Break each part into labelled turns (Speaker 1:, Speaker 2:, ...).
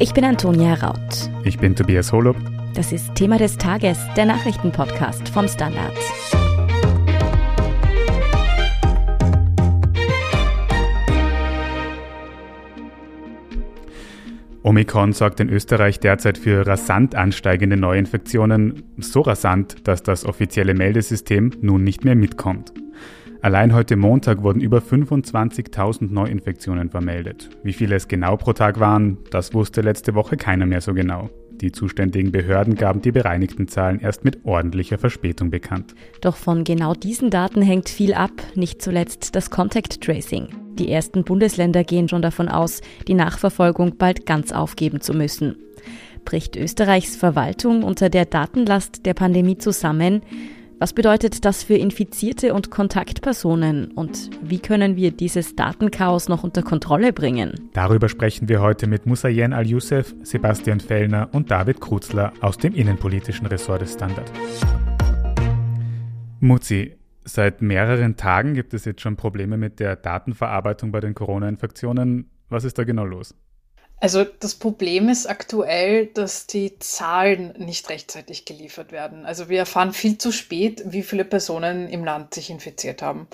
Speaker 1: Ich bin Antonia Raut.
Speaker 2: Ich bin Tobias Holub.
Speaker 1: Das ist Thema des Tages, der Nachrichtenpodcast vom Standard.
Speaker 2: Omikron sorgt in Österreich derzeit für rasant ansteigende Neuinfektionen, so rasant, dass das offizielle Meldesystem nun nicht mehr mitkommt. Allein heute Montag wurden über 25.000 Neuinfektionen vermeldet. Wie viele es genau pro Tag waren, das wusste letzte Woche keiner mehr so genau. Die zuständigen Behörden gaben die bereinigten Zahlen erst mit ordentlicher Verspätung bekannt.
Speaker 1: Doch von genau diesen Daten hängt viel ab, nicht zuletzt das Contact Tracing. Die ersten Bundesländer gehen schon davon aus, die Nachverfolgung bald ganz aufgeben zu müssen. Bricht Österreichs Verwaltung unter der Datenlast der Pandemie zusammen, was bedeutet das für Infizierte und Kontaktpersonen und wie können wir dieses Datenchaos noch unter Kontrolle bringen?
Speaker 2: Darüber sprechen wir heute mit Musayen Al-Youssef, Sebastian Fellner und David Kruzler aus dem innenpolitischen Ressort des Standard. Muzi, seit mehreren Tagen gibt es jetzt schon Probleme mit der Datenverarbeitung bei den Corona-Infektionen. Was ist da genau los?
Speaker 3: Also das Problem ist aktuell, dass die Zahlen nicht rechtzeitig geliefert werden. Also wir erfahren viel zu spät, wie viele Personen im Land sich infiziert haben.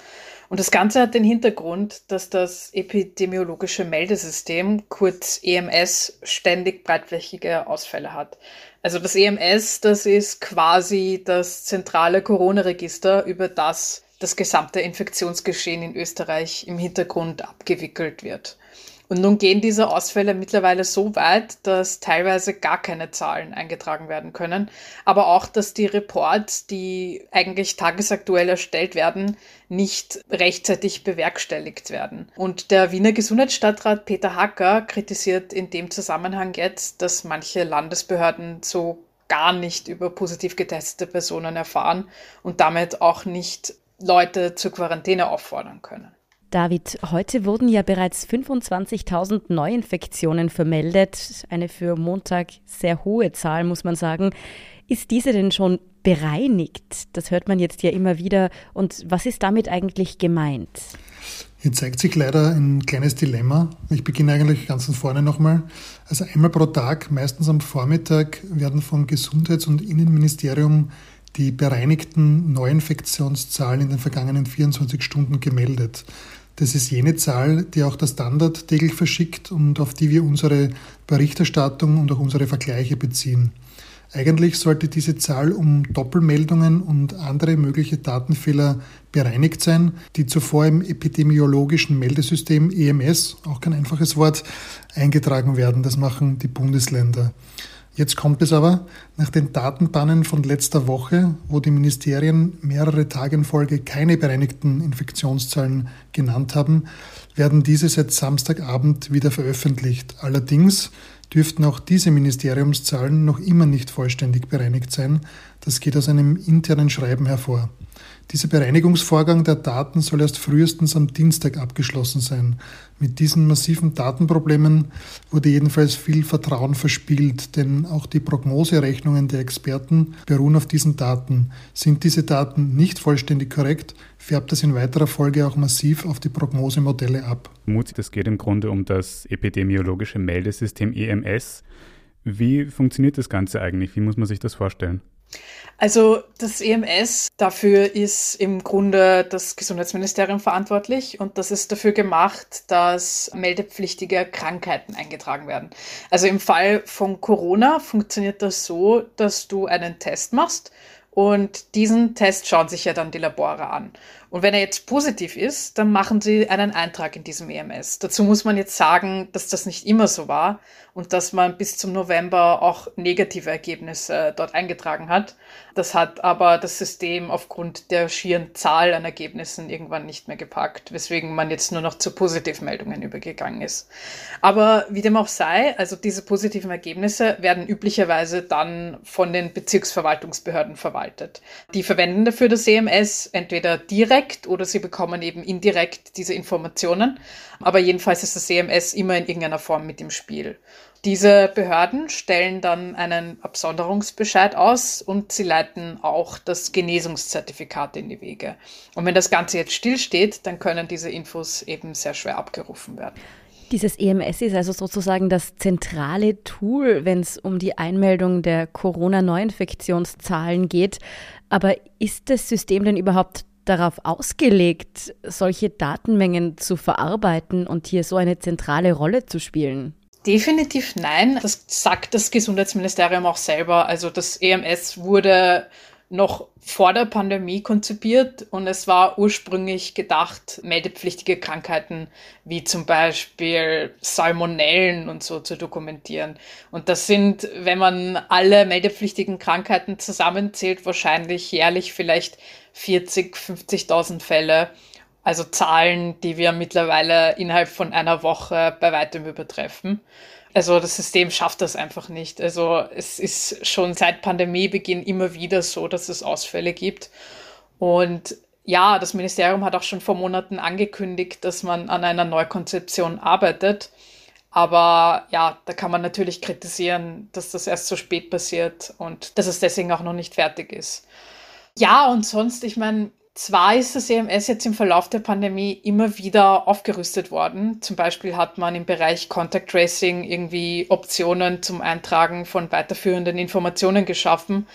Speaker 3: Und das Ganze hat den Hintergrund, dass das epidemiologische Meldesystem, kurz EMS, ständig breitflächige Ausfälle hat. Also das EMS, das ist quasi das zentrale Corona-Register, über das das gesamte Infektionsgeschehen in Österreich im Hintergrund abgewickelt wird. Und nun gehen diese Ausfälle mittlerweile so weit, dass teilweise gar keine Zahlen eingetragen werden können, aber auch, dass die Reports, die eigentlich tagesaktuell erstellt werden, nicht rechtzeitig bewerkstelligt werden. Und der Wiener Gesundheitsstadtrat Peter Hacker kritisiert in dem Zusammenhang jetzt, dass manche Landesbehörden so gar nicht über positiv getestete Personen erfahren und damit auch nicht Leute zur Quarantäne auffordern können.
Speaker 1: David, heute wurden ja bereits 25.000 Neuinfektionen vermeldet. Eine für Montag sehr hohe Zahl, muss man sagen. Ist diese denn schon bereinigt? Das hört man jetzt ja immer wieder. Und was ist damit eigentlich gemeint?
Speaker 4: Hier zeigt sich leider ein kleines Dilemma. Ich beginne eigentlich ganz von vorne nochmal. Also einmal pro Tag, meistens am Vormittag, werden vom Gesundheits- und Innenministerium die bereinigten Neuinfektionszahlen in den vergangenen 24 Stunden gemeldet. Das ist jene Zahl, die auch der Standard täglich verschickt und auf die wir unsere Berichterstattung und auch unsere Vergleiche beziehen. Eigentlich sollte diese Zahl um Doppelmeldungen und andere mögliche Datenfehler bereinigt sein, die zuvor im epidemiologischen Meldesystem EMS, auch kein einfaches Wort, eingetragen werden. Das machen die Bundesländer. Jetzt kommt es aber nach den Datenbannen von letzter Woche, wo die Ministerien mehrere Tage in Folge keine bereinigten Infektionszahlen genannt haben, werden diese seit Samstagabend wieder veröffentlicht. Allerdings dürften auch diese Ministeriumszahlen noch immer nicht vollständig bereinigt sein. Das geht aus einem internen Schreiben hervor. Dieser Bereinigungsvorgang der Daten soll erst frühestens am Dienstag abgeschlossen sein. Mit diesen massiven Datenproblemen wurde jedenfalls viel Vertrauen verspielt, denn auch die Prognoserechnungen der Experten beruhen auf diesen Daten. Sind diese Daten nicht vollständig korrekt, färbt das in weiterer Folge auch massiv auf die Prognosemodelle ab.
Speaker 2: Es geht im Grunde um das epidemiologische Meldesystem EMS. Wie funktioniert das Ganze eigentlich? Wie muss man sich das vorstellen?
Speaker 3: Also das EMS, dafür ist im Grunde das Gesundheitsministerium verantwortlich und das ist dafür gemacht, dass meldepflichtige Krankheiten eingetragen werden. Also im Fall von Corona funktioniert das so, dass du einen Test machst und diesen Test schauen sich ja dann die Labore an. Und wenn er jetzt positiv ist, dann machen sie einen Eintrag in diesem EMS. Dazu muss man jetzt sagen, dass das nicht immer so war und dass man bis zum November auch negative Ergebnisse dort eingetragen hat. Das hat aber das System aufgrund der schieren Zahl an Ergebnissen irgendwann nicht mehr gepackt, weswegen man jetzt nur noch zu Positivmeldungen übergegangen ist. Aber wie dem auch sei, also diese positiven Ergebnisse werden üblicherweise dann von den Bezirksverwaltungsbehörden verwaltet. Die verwenden dafür das EMS entweder direkt oder sie bekommen eben indirekt diese Informationen. Aber jedenfalls ist das EMS immer in irgendeiner Form mit im Spiel. Diese Behörden stellen dann einen Absonderungsbescheid aus und sie leiten auch das Genesungszertifikat in die Wege. Und wenn das Ganze jetzt stillsteht, dann können diese Infos eben sehr schwer abgerufen werden.
Speaker 1: Dieses EMS ist also sozusagen das zentrale Tool, wenn es um die Einmeldung der Corona-Neuinfektionszahlen geht. Aber ist das System denn überhaupt darauf ausgelegt, solche Datenmengen zu verarbeiten und hier so eine zentrale Rolle zu spielen?
Speaker 3: Definitiv nein. Das sagt das Gesundheitsministerium auch selber. Also das EMS wurde noch vor der Pandemie konzipiert und es war ursprünglich gedacht, meldepflichtige Krankheiten wie zum Beispiel Salmonellen und so zu dokumentieren. Und das sind, wenn man alle meldepflichtigen Krankheiten zusammenzählt, wahrscheinlich jährlich vielleicht 40, 50.000 Fälle. Also Zahlen, die wir mittlerweile innerhalb von einer Woche bei weitem übertreffen. Also das System schafft das einfach nicht. Also es ist schon seit Pandemiebeginn immer wieder so, dass es Ausfälle gibt. Und ja, das Ministerium hat auch schon vor Monaten angekündigt, dass man an einer Neukonzeption arbeitet. Aber ja, da kann man natürlich kritisieren, dass das erst so spät passiert und dass es deswegen auch noch nicht fertig ist. Ja, und sonst, ich meine, zwar ist das EMS jetzt im Verlauf der Pandemie immer wieder aufgerüstet worden. Zum Beispiel hat man im Bereich Contact Tracing irgendwie Optionen zum Eintragen von weiterführenden Informationen geschaffen.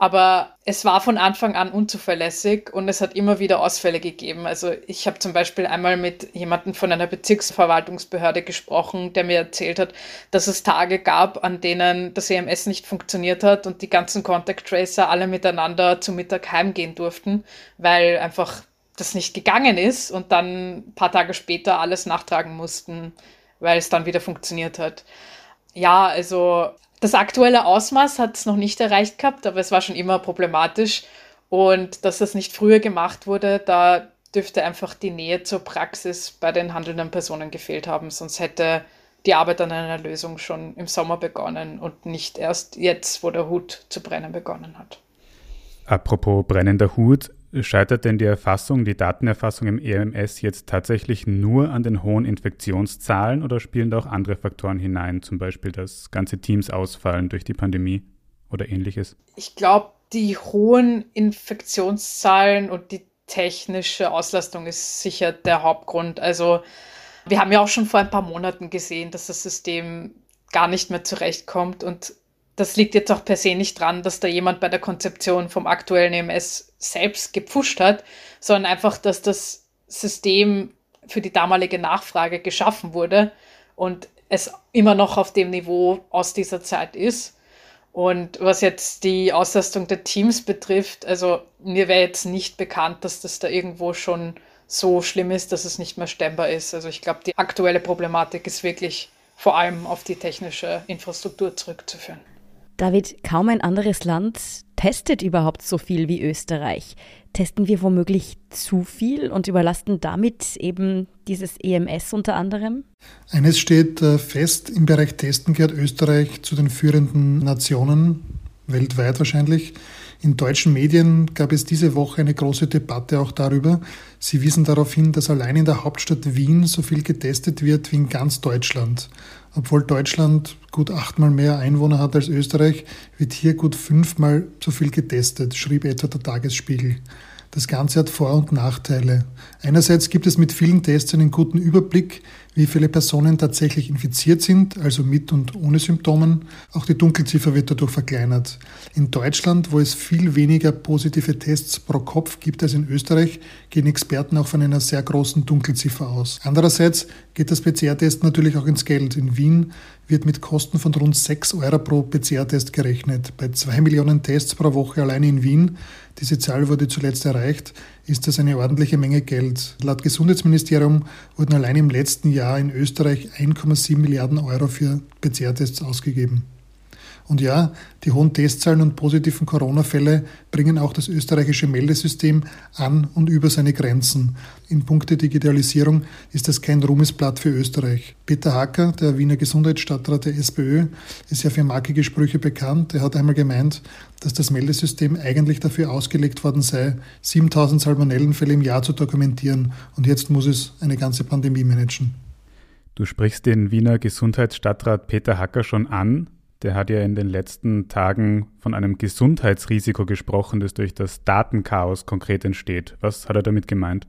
Speaker 3: Aber es war von Anfang an unzuverlässig und es hat immer wieder Ausfälle gegeben. Also ich habe zum Beispiel einmal mit jemandem von einer Bezirksverwaltungsbehörde gesprochen, der mir erzählt hat, dass es Tage gab, an denen das EMS nicht funktioniert hat und die ganzen Contact Tracer alle miteinander zu Mittag heimgehen durften, weil einfach das nicht gegangen ist und dann ein paar Tage später alles nachtragen mussten, weil es dann wieder funktioniert hat. Ja, also das aktuelle Ausmaß hat es noch nicht erreicht gehabt, aber es war schon immer problematisch. Und dass das nicht früher gemacht wurde, da dürfte einfach die Nähe zur Praxis bei den handelnden Personen gefehlt haben. Sonst hätte die Arbeit an einer Lösung schon im Sommer begonnen und nicht erst jetzt, wo der Hut zu brennen begonnen hat.
Speaker 2: Apropos brennender Hut, Scheitert denn die Erfassung, die Datenerfassung im EMS jetzt tatsächlich nur an den hohen Infektionszahlen oder spielen da auch andere Faktoren hinein, zum Beispiel, dass ganze Teams ausfallen durch die Pandemie oder ähnliches?
Speaker 3: Ich glaube, die hohen Infektionszahlen und die technische Auslastung ist sicher der Hauptgrund. Also wir haben ja auch schon vor ein paar Monaten gesehen, dass das System gar nicht mehr zurechtkommt und das liegt jetzt auch per se nicht dran, dass da jemand bei der Konzeption vom aktuellen EMS selbst gepfuscht hat, sondern einfach, dass das System für die damalige Nachfrage geschaffen wurde und es immer noch auf dem Niveau aus dieser Zeit ist. Und was jetzt die Auslastung der Teams betrifft, also mir wäre jetzt nicht bekannt, dass das da irgendwo schon so schlimm ist, dass es nicht mehr stemmbar ist. Also ich glaube, die aktuelle Problematik ist wirklich vor allem auf die technische Infrastruktur zurückzuführen.
Speaker 1: David, kaum ein anderes Land testet überhaupt so viel wie Österreich. Testen wir womöglich zu viel und überlasten damit eben dieses EMS unter anderem?
Speaker 4: Eines steht äh, fest, im Bereich Testen gehört Österreich zu den führenden Nationen, weltweit wahrscheinlich. In deutschen Medien gab es diese Woche eine große Debatte auch darüber. Sie wiesen darauf hin, dass allein in der Hauptstadt Wien so viel getestet wird wie in ganz Deutschland. Obwohl Deutschland gut achtmal mehr Einwohner hat als Österreich, wird hier gut fünfmal so viel getestet, schrieb etwa der Tagesspiegel. Das Ganze hat Vor- und Nachteile. Einerseits gibt es mit vielen Tests einen guten Überblick, wie viele Personen tatsächlich infiziert sind, also mit und ohne Symptomen. Auch die Dunkelziffer wird dadurch verkleinert. In Deutschland, wo es viel weniger positive Tests pro Kopf gibt als in Österreich, gehen Experten auch von einer sehr großen Dunkelziffer aus. Andererseits geht das PCR-Test natürlich auch ins Geld. In Wien wird mit Kosten von rund 6 Euro pro PCR-Test gerechnet. Bei 2 Millionen Tests pro Woche alleine in Wien, diese Zahl wurde zuletzt erreicht, ist das eine ordentliche Menge Geld. Laut Gesundheitsministerium wurden allein im letzten Jahr in Österreich 1,7 Milliarden Euro für PCR-Tests ausgegeben. Und ja, die hohen Testzahlen und positiven Corona-Fälle bringen auch das österreichische Meldesystem an und über seine Grenzen. In puncto Digitalisierung ist das kein Ruhmesblatt für Österreich. Peter Hacker, der Wiener Gesundheitsstadtrat der SPÖ, ist ja für markige Sprüche bekannt. Er hat einmal gemeint, dass das Meldesystem eigentlich dafür ausgelegt worden sei, 7000 Salmonellenfälle im Jahr zu dokumentieren. Und jetzt muss es eine ganze Pandemie managen.
Speaker 2: Du sprichst den Wiener Gesundheitsstadtrat Peter Hacker schon an. Der hat ja in den letzten Tagen von einem Gesundheitsrisiko gesprochen, das durch das Datenchaos konkret entsteht. Was hat er damit gemeint?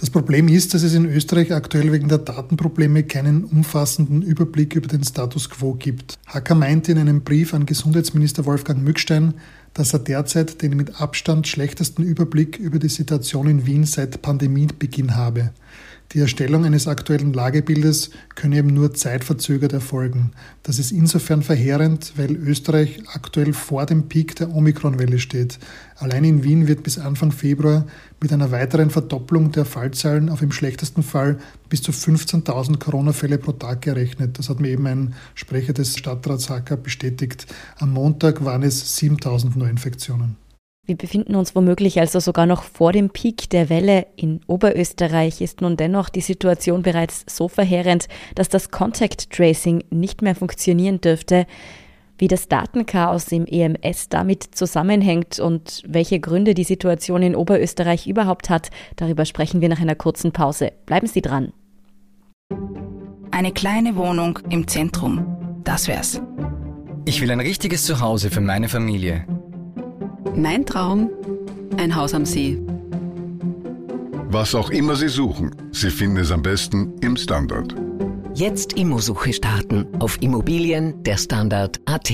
Speaker 4: Das Problem ist, dass es in Österreich aktuell wegen der Datenprobleme keinen umfassenden Überblick über den Status quo gibt. Hacker meinte in einem Brief an Gesundheitsminister Wolfgang Mückstein, dass er derzeit den mit Abstand schlechtesten Überblick über die Situation in Wien seit Pandemiebeginn habe. Die Erstellung eines aktuellen Lagebildes könne eben nur zeitverzögert erfolgen. Das ist insofern verheerend, weil Österreich aktuell vor dem Peak der Omikronwelle steht. Allein in Wien wird bis Anfang Februar mit einer weiteren Verdopplung der Fallzahlen auf im schlechtesten Fall bis zu 15.000 Corona-Fälle pro Tag gerechnet. Das hat mir eben ein Sprecher des Stadtrats Hacker bestätigt. Am Montag waren es 7.000 Neuinfektionen.
Speaker 1: Wir befinden uns womöglich also sogar noch vor dem Peak der Welle. In Oberösterreich ist nun dennoch die Situation bereits so verheerend, dass das Contact Tracing nicht mehr funktionieren dürfte. Wie das Datenchaos im EMS damit zusammenhängt und welche Gründe die Situation in Oberösterreich überhaupt hat, darüber sprechen wir nach einer kurzen Pause. Bleiben Sie dran.
Speaker 5: Eine kleine Wohnung im Zentrum. Das wär's.
Speaker 6: Ich will ein richtiges Zuhause für meine Familie.
Speaker 7: Mein Traum, ein Haus am See.
Speaker 8: Was auch immer Sie suchen, Sie finden es am besten im Standard.
Speaker 9: Jetzt Immosuche starten auf Immobilien der Standard.at.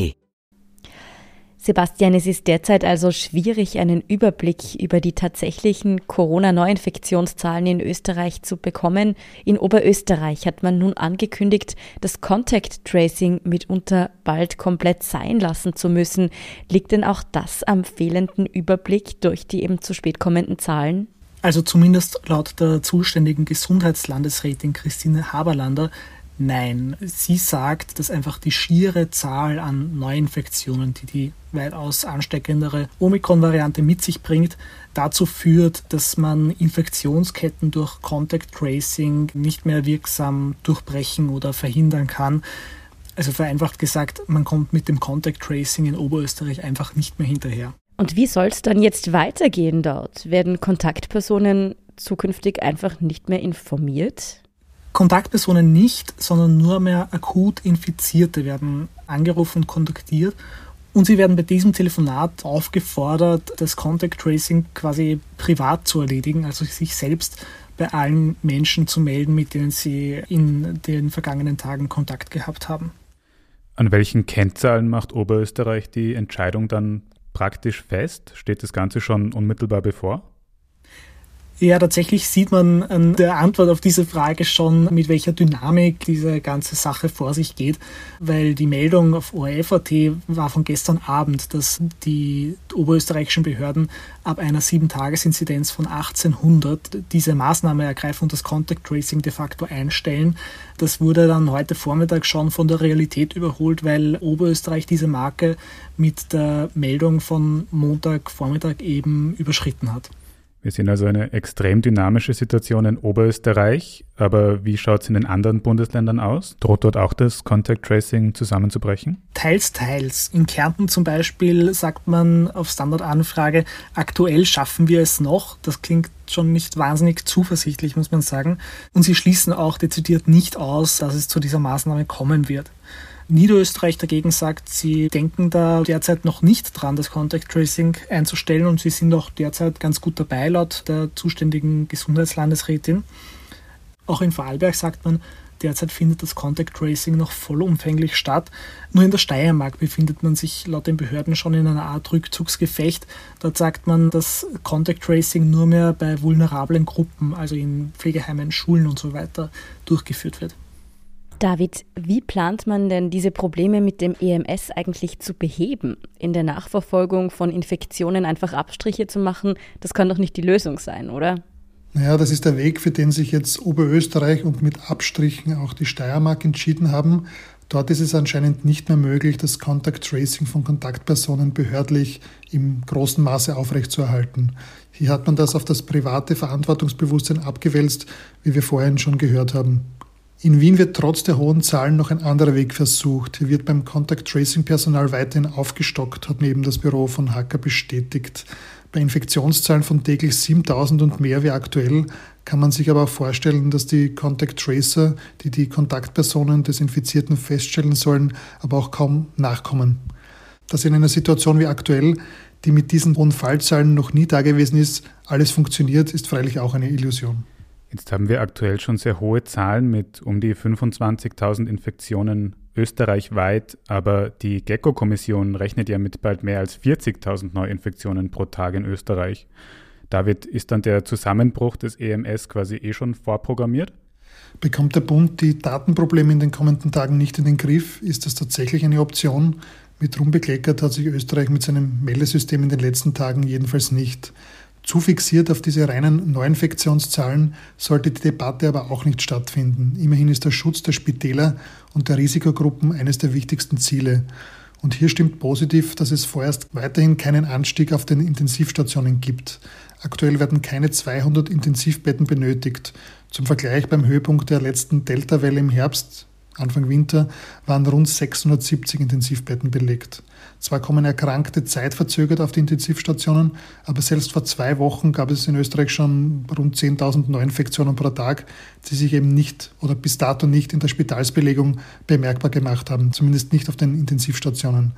Speaker 1: Sebastian, es ist derzeit also schwierig, einen Überblick über die tatsächlichen Corona-Neuinfektionszahlen in Österreich zu bekommen. In Oberösterreich hat man nun angekündigt, das Contact Tracing mitunter bald komplett sein lassen zu müssen. Liegt denn auch das am fehlenden Überblick durch die eben zu spät kommenden Zahlen?
Speaker 10: Also zumindest laut der zuständigen Gesundheitslandesrätin Christine Haberlander Nein, sie sagt, dass einfach die schiere Zahl an Neuinfektionen, die die weitaus ansteckendere Omikron-Variante mit sich bringt, dazu führt, dass man Infektionsketten durch Contact Tracing nicht mehr wirksam durchbrechen oder verhindern kann. Also vereinfacht gesagt, man kommt mit dem Contact Tracing in Oberösterreich einfach nicht mehr hinterher.
Speaker 1: Und wie soll es dann jetzt weitergehen dort? Werden Kontaktpersonen zukünftig einfach nicht mehr informiert?
Speaker 10: Kontaktpersonen nicht, sondern nur mehr akut Infizierte werden angerufen und kontaktiert. Und sie werden bei diesem Telefonat aufgefordert, das Contact Tracing quasi privat zu erledigen, also sich selbst bei allen Menschen zu melden, mit denen sie in den vergangenen Tagen Kontakt gehabt haben.
Speaker 2: An welchen Kennzahlen macht Oberösterreich die Entscheidung dann praktisch fest? Steht das Ganze schon unmittelbar bevor?
Speaker 10: Ja, tatsächlich sieht man an der Antwort auf diese Frage schon, mit welcher Dynamik diese ganze Sache vor sich geht, weil die Meldung auf ORF.at war von gestern Abend, dass die oberösterreichischen Behörden ab einer 7-Tages-Inzidenz von 1800 diese Maßnahme ergreifen und das Contact Tracing de facto einstellen. Das wurde dann heute Vormittag schon von der Realität überholt, weil Oberösterreich diese Marke mit der Meldung von Montagvormittag eben überschritten hat.
Speaker 2: Wir sehen also eine extrem dynamische Situation in Oberösterreich, aber wie schaut es in den anderen Bundesländern aus? Droht dort auch das Contact Tracing zusammenzubrechen?
Speaker 10: Teils, teils. In Kärnten zum Beispiel sagt man auf Standardanfrage, aktuell schaffen wir es noch. Das klingt schon nicht wahnsinnig zuversichtlich, muss man sagen. Und sie schließen auch dezidiert nicht aus, dass es zu dieser Maßnahme kommen wird. Niederösterreich dagegen sagt, sie denken da derzeit noch nicht dran, das Contact Tracing einzustellen und sie sind auch derzeit ganz gut dabei, laut der zuständigen Gesundheitslandesrätin. Auch in Vorarlberg sagt man, derzeit findet das Contact Tracing noch vollumfänglich statt. Nur in der Steiermark befindet man sich laut den Behörden schon in einer Art Rückzugsgefecht. Dort sagt man, dass Contact Tracing nur mehr bei vulnerablen Gruppen, also in Pflegeheimen, Schulen und so weiter, durchgeführt wird.
Speaker 1: David, wie plant man denn diese Probleme mit dem EMS eigentlich zu beheben? In der Nachverfolgung von Infektionen einfach Abstriche zu machen, das kann doch nicht die Lösung sein, oder?
Speaker 4: Naja, das ist der Weg, für den sich jetzt Oberösterreich und mit Abstrichen auch die Steiermark entschieden haben. Dort ist es anscheinend nicht mehr möglich, das Contact Tracing von Kontaktpersonen behördlich im großen Maße aufrechtzuerhalten. Hier hat man das auf das private Verantwortungsbewusstsein abgewälzt, wie wir vorhin schon gehört haben. In Wien wird trotz der hohen Zahlen noch ein anderer Weg versucht. Hier wird beim Contact Tracing Personal weiterhin aufgestockt, hat mir eben das Büro von Hacker bestätigt. Bei Infektionszahlen von täglich 7000 und mehr wie aktuell kann man sich aber auch vorstellen, dass die Contact Tracer, die die Kontaktpersonen des Infizierten feststellen sollen, aber auch kaum nachkommen. Dass in einer Situation wie aktuell, die mit diesen hohen Fallzahlen noch nie dagewesen ist, alles funktioniert, ist freilich auch eine Illusion.
Speaker 2: Jetzt haben wir aktuell schon sehr hohe Zahlen mit um die 25.000 Infektionen österreichweit, aber die Gecko-Kommission rechnet ja mit bald mehr als 40.000 Neuinfektionen pro Tag in Österreich. David, ist dann der Zusammenbruch des EMS quasi eh schon vorprogrammiert?
Speaker 4: Bekommt der Bund die Datenprobleme in den kommenden Tagen nicht in den Griff? Ist das tatsächlich eine Option? Mit Ruhm bekleckert hat sich Österreich mit seinem Meldesystem in den letzten Tagen jedenfalls nicht. Zu fixiert auf diese reinen Neuinfektionszahlen sollte die Debatte aber auch nicht stattfinden. Immerhin ist der Schutz der Spitäler und der Risikogruppen eines der wichtigsten Ziele. Und hier stimmt positiv, dass es vorerst weiterhin keinen Anstieg auf den Intensivstationen gibt. Aktuell werden keine 200 Intensivbetten benötigt. Zum Vergleich beim Höhepunkt der letzten Delta-Welle im Herbst Anfang Winter waren rund 670 Intensivbetten belegt. Zwar kommen Erkrankte zeitverzögert auf die Intensivstationen, aber selbst vor zwei Wochen gab es in Österreich schon rund 10.000 Neuinfektionen pro Tag, die sich eben nicht oder bis dato nicht in der Spitalsbelegung bemerkbar gemacht haben, zumindest nicht auf den Intensivstationen.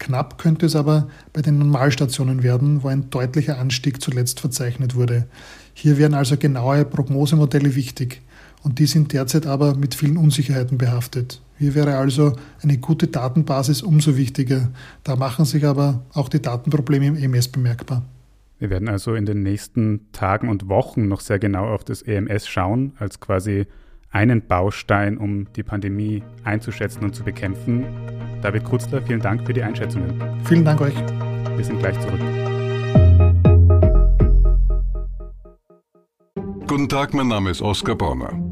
Speaker 4: Knapp könnte es aber bei den Normalstationen werden, wo ein deutlicher Anstieg zuletzt verzeichnet wurde. Hier wären also genaue Prognosemodelle wichtig und die sind derzeit aber mit vielen Unsicherheiten behaftet. Hier wäre also eine gute Datenbasis umso wichtiger. Da machen sich aber auch die Datenprobleme im EMS bemerkbar.
Speaker 2: Wir werden also in den nächsten Tagen und Wochen noch sehr genau auf das EMS schauen, als quasi einen Baustein, um die Pandemie einzuschätzen und zu bekämpfen. David Krutzler, vielen Dank für die Einschätzungen.
Speaker 4: Vielen Dank euch.
Speaker 2: Wir sind gleich zurück.
Speaker 8: Guten Tag, mein Name ist Oskar Bonner.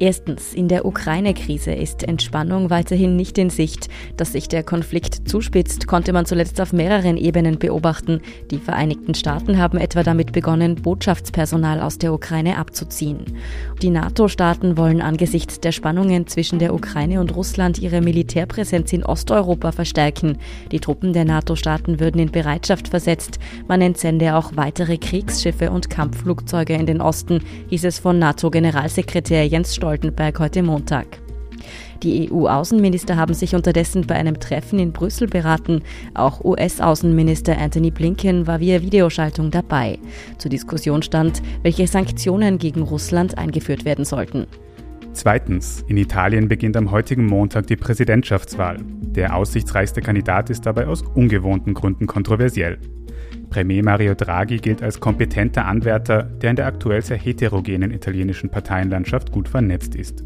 Speaker 1: Erstens, in der Ukraine-Krise ist Entspannung weiterhin nicht in Sicht. Dass sich der Konflikt zuspitzt, konnte man zuletzt auf mehreren Ebenen beobachten. Die Vereinigten Staaten haben etwa damit begonnen, Botschaftspersonal aus der Ukraine abzuziehen. Die NATO-Staaten wollen angesichts der Spannungen zwischen der Ukraine und Russland ihre Militärpräsenz in Osteuropa verstärken. Die Truppen der NATO-Staaten würden in Bereitschaft versetzt. Man entsende auch weitere Kriegsschiffe und Kampfflugzeuge in den Osten, hieß es von NATO-Generalsekretär Jens Stoltenberg heute Montag. Die EU-Außenminister haben sich unterdessen bei einem Treffen in Brüssel beraten. Auch US-Außenminister Anthony Blinken war via Videoschaltung dabei. Zur Diskussion stand, welche Sanktionen gegen Russland eingeführt werden sollten.
Speaker 2: Zweitens, in Italien beginnt am heutigen Montag die Präsidentschaftswahl. Der aussichtsreichste Kandidat ist dabei aus ungewohnten Gründen kontroversiell. Premier Mario Draghi gilt als kompetenter Anwärter, der in der aktuell sehr heterogenen italienischen Parteienlandschaft gut vernetzt ist.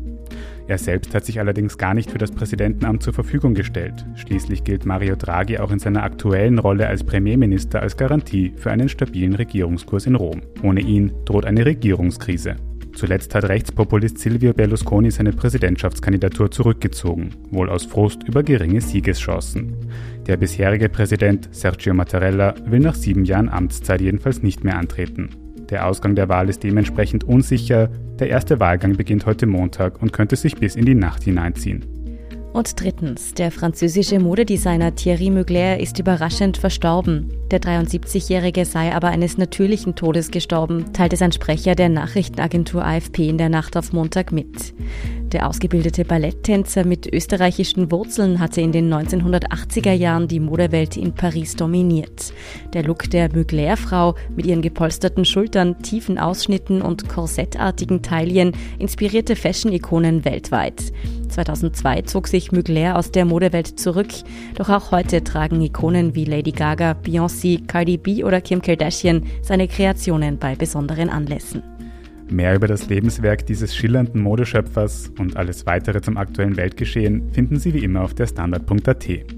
Speaker 2: Er selbst hat sich allerdings gar nicht für das Präsidentenamt zur Verfügung gestellt. Schließlich gilt Mario Draghi auch in seiner aktuellen Rolle als Premierminister als Garantie für einen stabilen Regierungskurs in Rom. Ohne ihn droht eine Regierungskrise. Zuletzt hat Rechtspopulist Silvio Berlusconi seine Präsidentschaftskandidatur zurückgezogen, wohl aus Frust über geringe Siegeschancen. Der bisherige Präsident Sergio Mattarella will nach sieben Jahren Amtszeit jedenfalls nicht mehr antreten. Der Ausgang der Wahl ist dementsprechend unsicher. Der erste Wahlgang beginnt heute Montag und könnte sich bis in die Nacht hineinziehen.
Speaker 1: Und drittens, der französische Modedesigner Thierry Mugler ist überraschend verstorben. Der 73-Jährige sei aber eines natürlichen Todes gestorben, teilte sein Sprecher der Nachrichtenagentur AFP in der Nacht auf Montag mit. Der ausgebildete Balletttänzer mit österreichischen Wurzeln hatte in den 1980er Jahren die Modewelt in Paris dominiert. Der Look der Mugler-Frau mit ihren gepolsterten Schultern, tiefen Ausschnitten und korsettartigen Taillen inspirierte Fashion-Ikonen weltweit. 2002 zog sich Mugler aus der Modewelt zurück, doch auch heute tragen Ikonen wie Lady Gaga, Beyoncé, Cardi B oder Kim Kardashian seine Kreationen bei besonderen Anlässen.
Speaker 2: Mehr über das Lebenswerk dieses schillernden Modeschöpfers und alles weitere zum aktuellen Weltgeschehen finden Sie wie immer auf der Standard.at.